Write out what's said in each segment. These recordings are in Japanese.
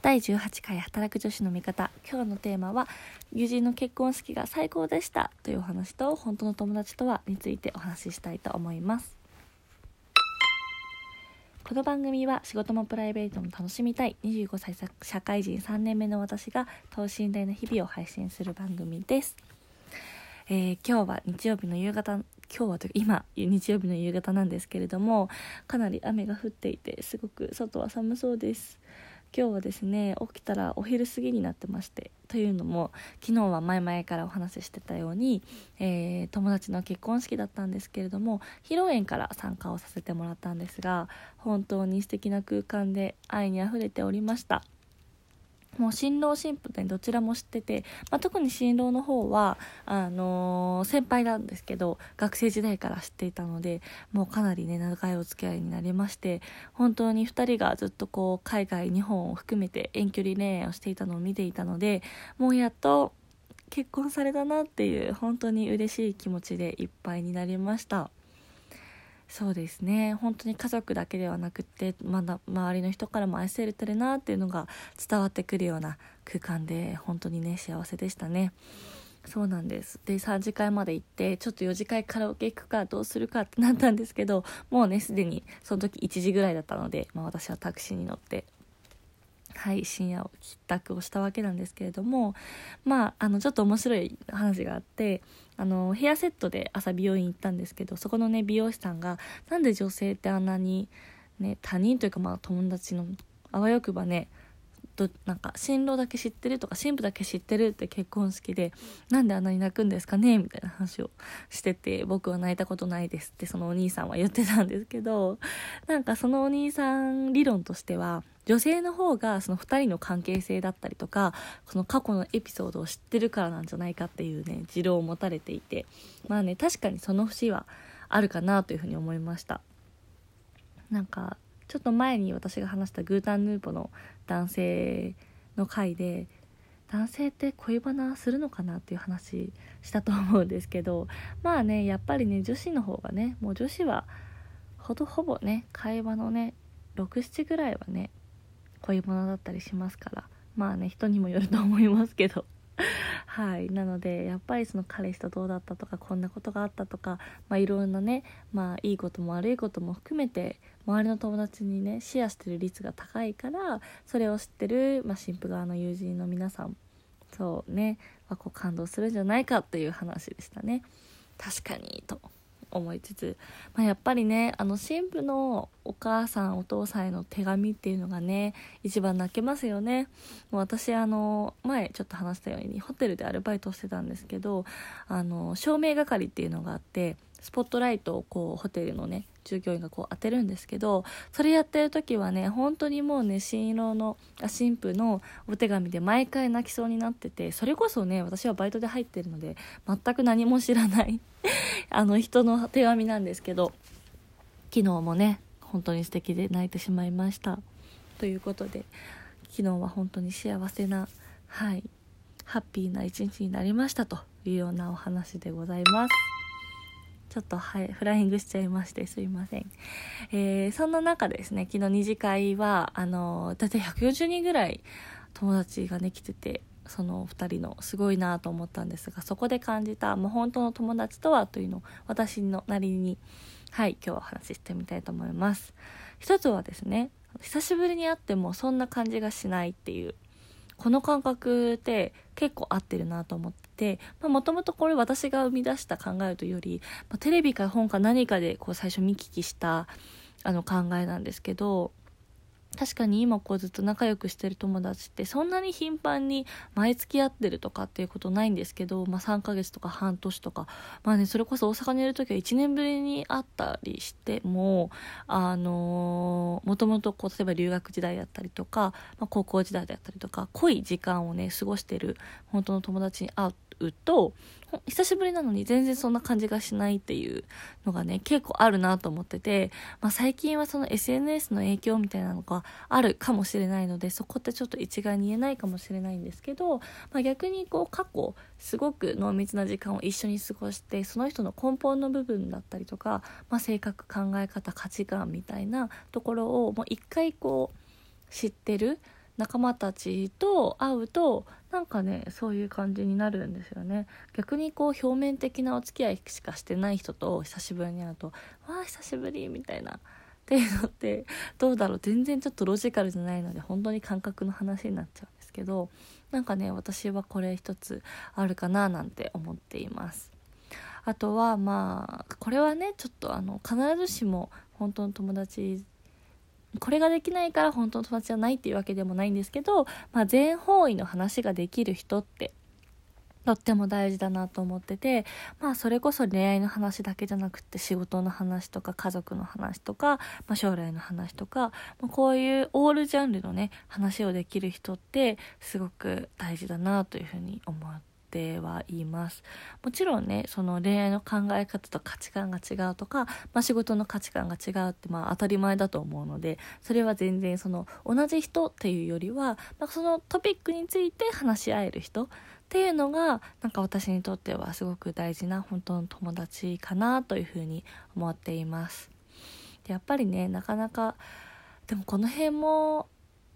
第18回働く女子の味方。今日のテーマは友人の結婚式が最高でしたというお話と本当の友達とはについてお話ししたいと思います。この番組は仕事もプライベートも楽しみたい25歳社会人3年目の私が等身大の日々を配信する番組です。えー、今日は日曜日の夕方今日はというか今日曜日の夕方なんですけれどもかなり雨が降っていてすごく外は寒そうです。今日はですね起きたらお昼過ぎになってましてというのも昨日は前々からお話ししてたように、えー、友達の結婚式だったんですけれども披露宴から参加をさせてもらったんですが本当に素敵な空間で愛にあふれておりました。もう新郎新婦でどちらも知ってて、まあ、特に新郎の方はあのー、先輩なんですけど学生時代から知っていたのでもうかなりね長いお付き合いになりまして本当に2人がずっとこう海外日本を含めて遠距離恋愛をしていたのを見ていたのでもうやっと結婚されたなっていう本当に嬉しい気持ちでいっぱいになりました。そうですね本当に家族だけではなくてまだ周りの人からも愛されてるなっていうのが伝わってくるような空間で本当にね幸せでしたね。そうなんですで3次会まで行ってちょっと4次会カラオケ行くかどうするかってなったんですけどもうねすでにその時1時ぐらいだったので、まあ、私はタクシーに乗ってはい深夜を帰宅をしたわけなんですけれどもまああのちょっと面白い話があってあのヘアセットで朝美容院行ったんですけどそこのね美容師さんがなんで女性ってあんなにね他人というかまあ友達のあわよくばねとなんか新郎だけ知ってるとか新婦だけ知ってるって結婚式でなんであんなに泣くんですかねみたいな話をしてて僕は泣いたことないですってそのお兄さんは言ってたんですけどなんかそのお兄さん理論としては女性の方がその2人の関係性だったりとかその過去のエピソードを知ってるからなんじゃないかっていうね持論を持たれていてまあね確かにその節はあるかなというふうに思いました。なんかちょっと前に私が話したグータンヌーボの男性の回で男性って恋バナするのかなっていう話したと思うんですけどまあねやっぱりね女子の方がねもう女子はほどほぼね会話のね67ぐらいはね恋バナだったりしますから。まあね人にもよると思いますけど。はい。なのでやっぱりその彼氏とどうだったとかこんなことがあったとかまあいろんなねまあいいことも悪いことも含めて周りの友達にねシェアしてる率が高いからそれを知ってる、まあ、新婦側の友人の皆さんそうね、まあ、こう感動するんじゃないかっていう話でしたね。確かにと。思いつつ、まあ、やっぱりねあの新婦のお母さんお父さんへの手紙っていうのがね一番泣けますよね。もう私あの前ちょっと話したようにホテルでアルバイトしてたんですけどあの照明係っていうのがあってスポットライトをこうホテルのね従業員がこう当てるんですけどそれやってる時はね本当にもうね新郎のあ新婦のお手紙で毎回泣きそうになっててそれこそね私はバイトで入ってるので全く何も知らない あの人の手紙なんですけど昨日もね本当に素敵で泣いてしまいましたということで昨日は本当に幸せなはいハッピーな一日になりましたというようなお話でございます。ちょっと、はい、フライングしちゃいましてすいません。えー、そんな中ですね、昨日二次会は、あの、だいたい140人ぐらい友達がね、来てて、その2人のすごいなと思ったんですがそこで感じた、もう本当の友達とはというのを私のなりにはい今日はお話ししてみたいと思います一つはですね久しぶりに会ってもそんな感じがしないっていうこの感覚って結構合ってるなと思っててもともとこれ私が生み出した考えというより、まあ、テレビか本か何かでこう最初見聞きしたあの考えなんですけど確かに今こうずっと仲良くしてる友達ってそんなに頻繁に毎月会ってるとかっていうことないんですけど、まあ、3ヶ月とか半年とかまあねそれこそ大阪にいる時は1年ぶりに会ったりしてもあのもともとこう例えば留学時代だったりとか、まあ、高校時代だったりとか濃い時間をね過ごしてる本当の友達に会ううと久しぶりなのに全然そんな感じがしないっていうのがね結構あるなと思ってて、まあ、最近はその SNS の影響みたいなのがあるかもしれないのでそこってちょっと一概に言えないかもしれないんですけど、まあ、逆にこう過去すごく濃密な時間を一緒に過ごしてその人の根本の部分だったりとか、まあ、性格考え方価値観みたいなところをもう一回こう知ってる仲間たちと会うとなんかねそういう感じになるんですよね。逆にこう表面的なお付き合いしかしてない人と久しぶりに会うと「わあ久しぶり」みたいな。っていうのってどうだろう。全然ちょっとロジカルじゃないので本当に感覚の話になっちゃうんですけどなんかね私はこれ一つあるかななんて思っています。あとはまあこれはねちょっとあの必ずしも本当の友達これができないから本当の友達じゃないっていうわけでもないんですけど、まあ、全方位の話ができる人ってとっても大事だなと思っててまあそれこそ恋愛の話だけじゃなくて仕事の話とか家族の話とか、まあ、将来の話とか、まあ、こういうオールジャンルのね話をできる人ってすごく大事だなというふうに思っはいます。もちろんねその恋愛の考え方と価値観が違うとか、まあ、仕事の価値観が違うってまあ当たり前だと思うのでそれは全然その同じ人っていうよりは、まあ、そのトピックについて話し合える人っていうのがなんか私にとってはすごく大事な本当の友達かなというふうに思っています。でやっぱりねなかなかでもこの辺も、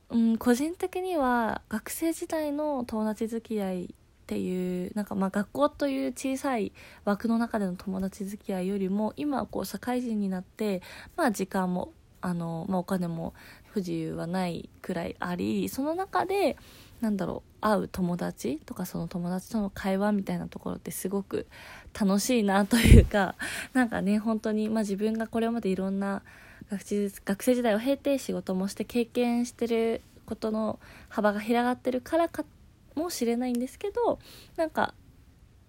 うん、個人的には学生時代の友達付き合いっていうなんかまあ学校という小さい枠の中での友達付き合いよりも今こう社会人になってまあ時間もあの、まあ、お金も不自由はないくらいありその中でなんだろう会う友達とかその友達との会話みたいなところってすごく楽しいなというか なんかね本当にまあ自分がこれまでいろんな学生学生時代を経て仕事もして経験してることの幅が広がってるからかもしれないんですけどなんか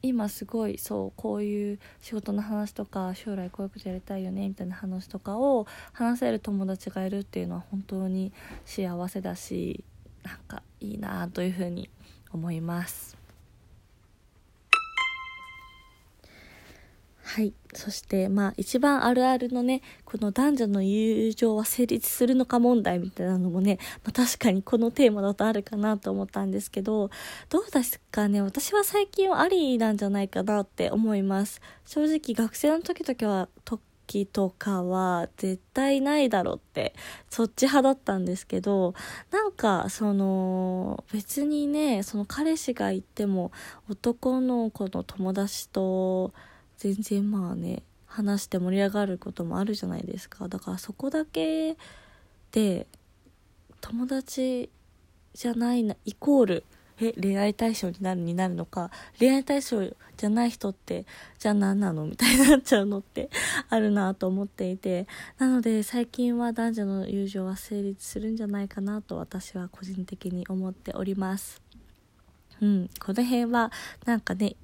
今すごいそうこういう仕事の話とか将来こういうことやりたいよねみたいな話とかを話せる友達がいるっていうのは本当に幸せだしなんかいいなというふうに思います。はい。そしてまあ一番あるあるのねこの男女の友情は成立するのか問題みたいなのもね、まあ、確かにこのテーマだとあるかなと思ったんですけどどうですかね？私は最近はありなんじゃないかなって思います。正直学生の時とは時とかは絶対ないだろうってそっち派だったんですけどなんかその別にねその彼氏がいても男の子の友達と全然まあね話して盛り上がることもあるじゃないですか。だからそこだけで友達じゃないなイコールえ恋愛対象になるになるのか恋愛対象じゃない人ってじゃあ何なのみたいになっちゃうのってあるなと思っていてなので最近は男女の友情は成立するんじゃないかなと私は個人的に思っております。うんこの辺はなんかね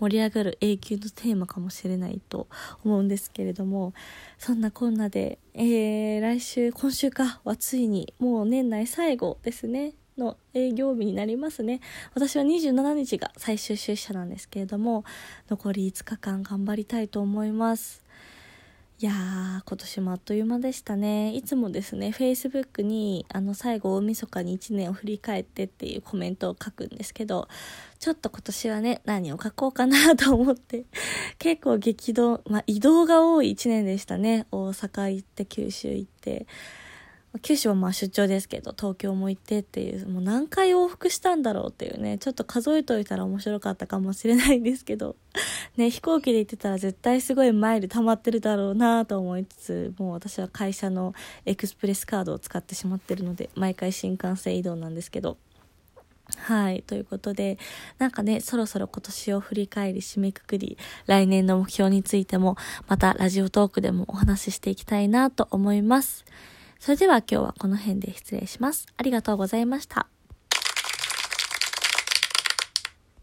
盛り上がる永久のテーマかもしれないと思うんですけれどもそんなこんなで、えー、来週今週かはついにもう年内最後ですねの営業日になりますね。私は27日が最終出社なんですけれども、残り5日間頑張りたいと思います。いやー、今年もあっという間でしたね。いつもですね、Facebook に、あの、最後大晦日に1年を振り返ってっていうコメントを書くんですけど、ちょっと今年はね、何を書こうかなと思って、結構激動、まあ、移動が多い1年でしたね。大阪行って、九州行って。九州はまあ出張ですけど東京も行ってっていうもう何回往復したんだろうっていうねちょっと数えといたら面白かったかもしれないんですけど ね飛行機で行ってたら絶対すごいマイル溜まってるだろうなと思いつつもう私は会社のエクスプレスカードを使ってしまってるので毎回新幹線移動なんですけどはい。ということで、なんかね、そろそろ今年を振り返り、締めくくり、来年の目標についても、またラジオトークでもお話ししていきたいなと思います。それでは今日はこの辺で失礼します。ありがとうございました。